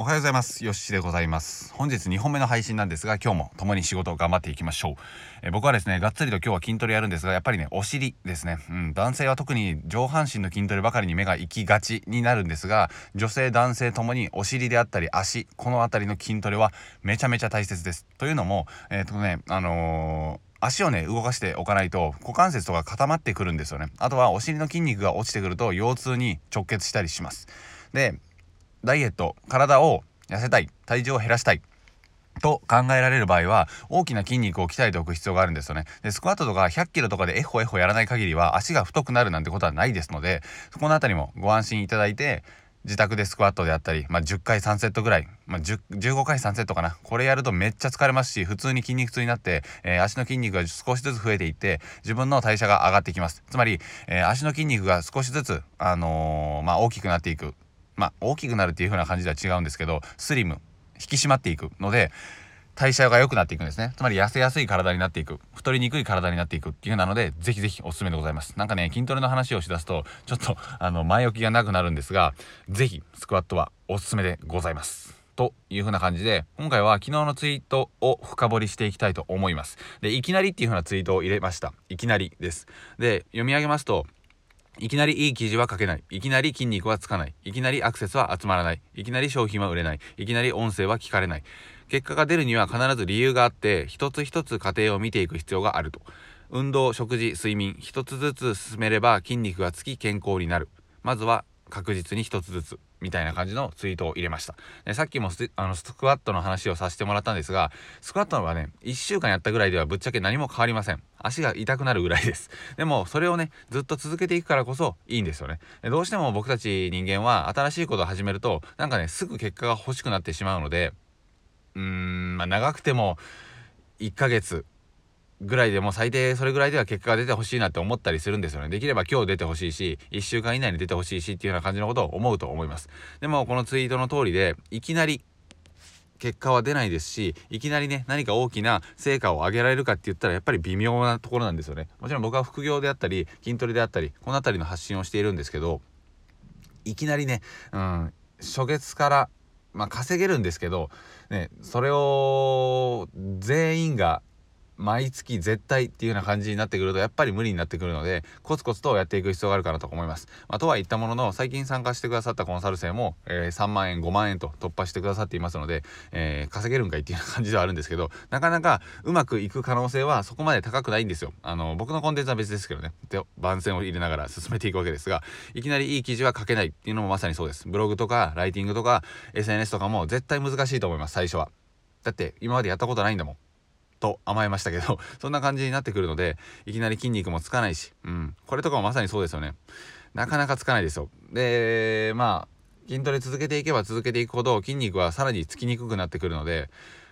おはようございます。よしでございます。本日2本目の配信なんですが今日も共に仕事を頑張っていきましょう、え僕はですねがっつりと今日は筋トレやるんですがやっぱりねお尻ですね、うん、男性は特に上半身の筋トレばかりに目が行きがちになるんですが女性男性ともにお尻であったり足この辺りの筋トレはめちゃめちゃ大切です。というのもえっ、とねあのー足をね動かしておかないと股関節とか固まってくるんですよね。あとはお尻の筋肉が落ちてくると腰痛に直結したりします。でダイエット体を痩せたい体重を減らしたいと考えられる場合は大きな筋肉を鍛えておく必要があるんですよね。でスクワットとか100キロとかでエホエホやらない限りは足が太くなるなんてことはないですのでそこの辺りもご安心いただいて自宅でスクワットであったり、まあ、10回3セットぐらい、まあ、15回3セットかな。これやるとめっちゃ疲れますし普通に筋肉痛になって、えー、足の筋肉が少しずつ増えていって自分の代謝が上がってきます。つまり、えー、足の筋肉が少しずつ、あのー、まあ、大きくなっていく。まあ、大きくなるっていう風な感じでは違うんですけどスリム引き締まっていくので代謝が良くなっていくんですね。つまり痩せやすい体になっていく太りにくい体になっていくっていうなのでぜひぜひおすすめでございます。なんかね筋トレの話をしだすとちょっとあの前置きがなくなるんですがぜひスクワットはおすすめでございます。という風な感じで今回は昨日のツイートを深掘りしていきたいと思います。でいきなりっていう風なツイートを入れました。いきなりです。で読み上げますといきなりいい記事は書けない。いきなり筋肉はつかない。いきなりアクセスは集まらない。いきなり商品は売れない。いきなり音声は聞かれない。結果が出るには必ず理由があって、一つ一つ過程を見ていく必要があると。運動、食事、睡眠、一つずつ進めれば筋肉がつき健康になる。まずは確実に一つずつみたいな感じのツイートを入れました。でさっきもあのスクワットの話をさせてもらったんですがスクワットはね1週間やったぐらいではぶっちゃけ何も変わりません。足が痛くなるぐらいです。でもそれをねずっと続けていくからこそいいんですよね。どうしても僕たち人間は新しいことを始めるとなんかねすぐ結果が欲しくなってしまうのでうーんまあ長くても1ヶ月ぐらいでも最低それぐらいでは結果が出てほしいなって思ったりするんですよね。できれば今日出てほしいし、1週間以内に出てほしいしっていうような感じのことを思うと思います。でもこのツイートの通りで、いきなり結果は出ないですしいきなりね何か大きな成果を上げられるかって言ったらやっぱり微妙なところなんですよねもちろん僕は副業であったり筋トレであったりこの辺りの発信をしているんですけどいきなりね、うん、初月からまあ稼げるんですけどねそれを全員が毎月絶対っていうような感じになってくるとやっぱり無理になってくるのでコツコツとやっていく必要があるかなと思います。まあ、とは言ったものの最近参加してくださったコンサル生も、えー、3万円5万円と突破してくださっていますので、えー、稼げるんかいっていう感じではあるんですけどなかなかうまくいく可能性はそこまで高くないんですよ。あの僕のコンテンツは別ですけどねで番宣を入れながら進めていくわけですがいきなりいい記事は書けないっていうのもまさにそうです。ブログとかライティングとか SNS とかも絶対難しいと思います最初は。だって今までやったことないんだもん。と甘えましたけど そんな感じになってくるのでいきなり筋肉もつかないし、うん、これとかもまさにそうですよね。なかなかつかないですよ。でまあ筋トレ続けていけば続けていくほど筋肉はさらにつきにくくなってくるので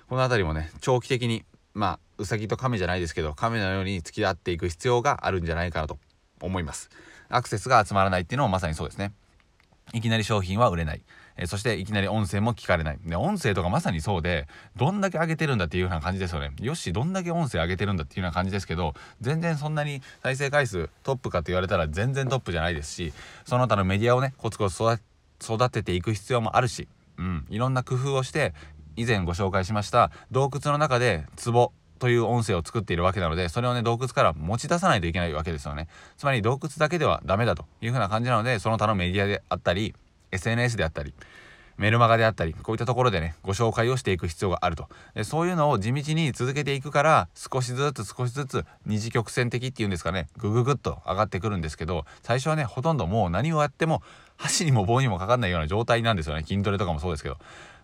この辺りもね長期的にまあうさぎと亀じゃないですけど亀のように付き合っていく必要があるんじゃないかなと思います。アクセスが集まらないっていうのもまさにそうですね。いきなり商品は売れない。え、そしていきなり音声も聞かれない。で音声とかまさにそうでどんだけ上げてるんだっていうような感じですよね。よしどんだけ音声上げてるんだっていうような感じですけど全然そんなに再生回数トップかって言われたら全然トップじゃないですしその他のメディアをねコツコツ育てていく必要もあるし、うん、いろんな工夫をして以前ご紹介しました洞窟の中で壺という音声を作っているわけなのでそれをね洞窟から持ち出さないといけないわけですよね。つまり洞窟だけではダメだというふうな感じなのでその他のメディアであったり SNS であったりメルマガであったりこういったところでねご紹介をしていく必要があると。でそういうのを地道に続けていくから少しずつ少しずつ二次曲線的っていうんですかねグググッと上がってくるんですけど最初はねほとんどもう何をやっても箸にも棒にもかかんないような状態なんですよね。筋トレとかもそうですけど。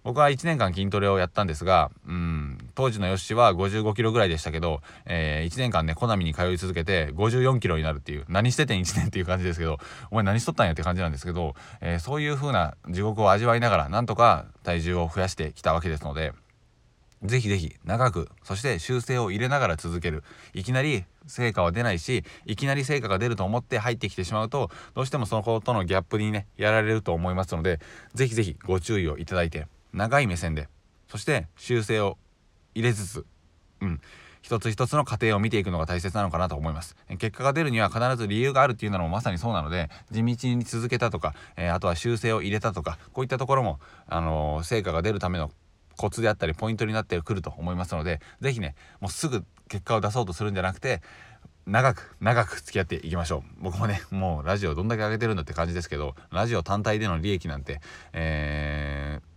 僕は1年間筋トレをやったんですが、うん、当時のヨッシーは55キロぐらいでしたけど、えー、1年間ね、コナミに通い続けて54キロになるっていう、何しててん1年っていう感じですけど、お前何しとったんやって感じなんですけど、えー、そういう風な地獄を味わいながら、なんとか体重を増やしてきたわけですので、ぜひぜひ長く、そして修正を入れながら続ける。いきなり成果は出ないし、いきなり成果が出ると思って入ってきてしまうと、どうしてもその子とのギャップにね、やられると思いますので、ぜひぜひご注意をいただいて、長い目線でそして修正を入れつつ、うん、一つ一つの過程を見ていくのが大切なのかなと思います。結果が出るには必ず理由があるっていうのもまさにそうなので地道に続けたとか、えー、あとは修正を入れたとかこういったところも、あのー、成果が出るためのコツであったりポイントになってくると思いますので是非ねもうすぐ結果を出そうとするんじゃなくて長く長く付き合っていきましょう。僕もねもうラジオどんだけ上げてるんだって感じですけどラジオ単体での利益なんてえー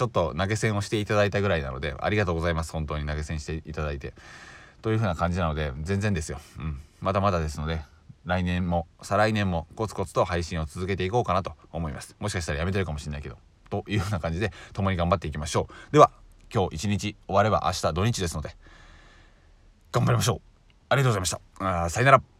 ちょっと投げ銭をしていただいたぐらいなのでありがとうございます。本当に投げ銭していただいて。という風な感じなので全然ですよ、うん、まだまだですので来年も再来年もコツコツと配信を続けていこうかなと思います。もしかしたらやめてるかもしれないけどというような感じで共に頑張っていきましょう。では今日一日終われば明日土日ですので頑張りましょう。ありがとうございました。あさよなら。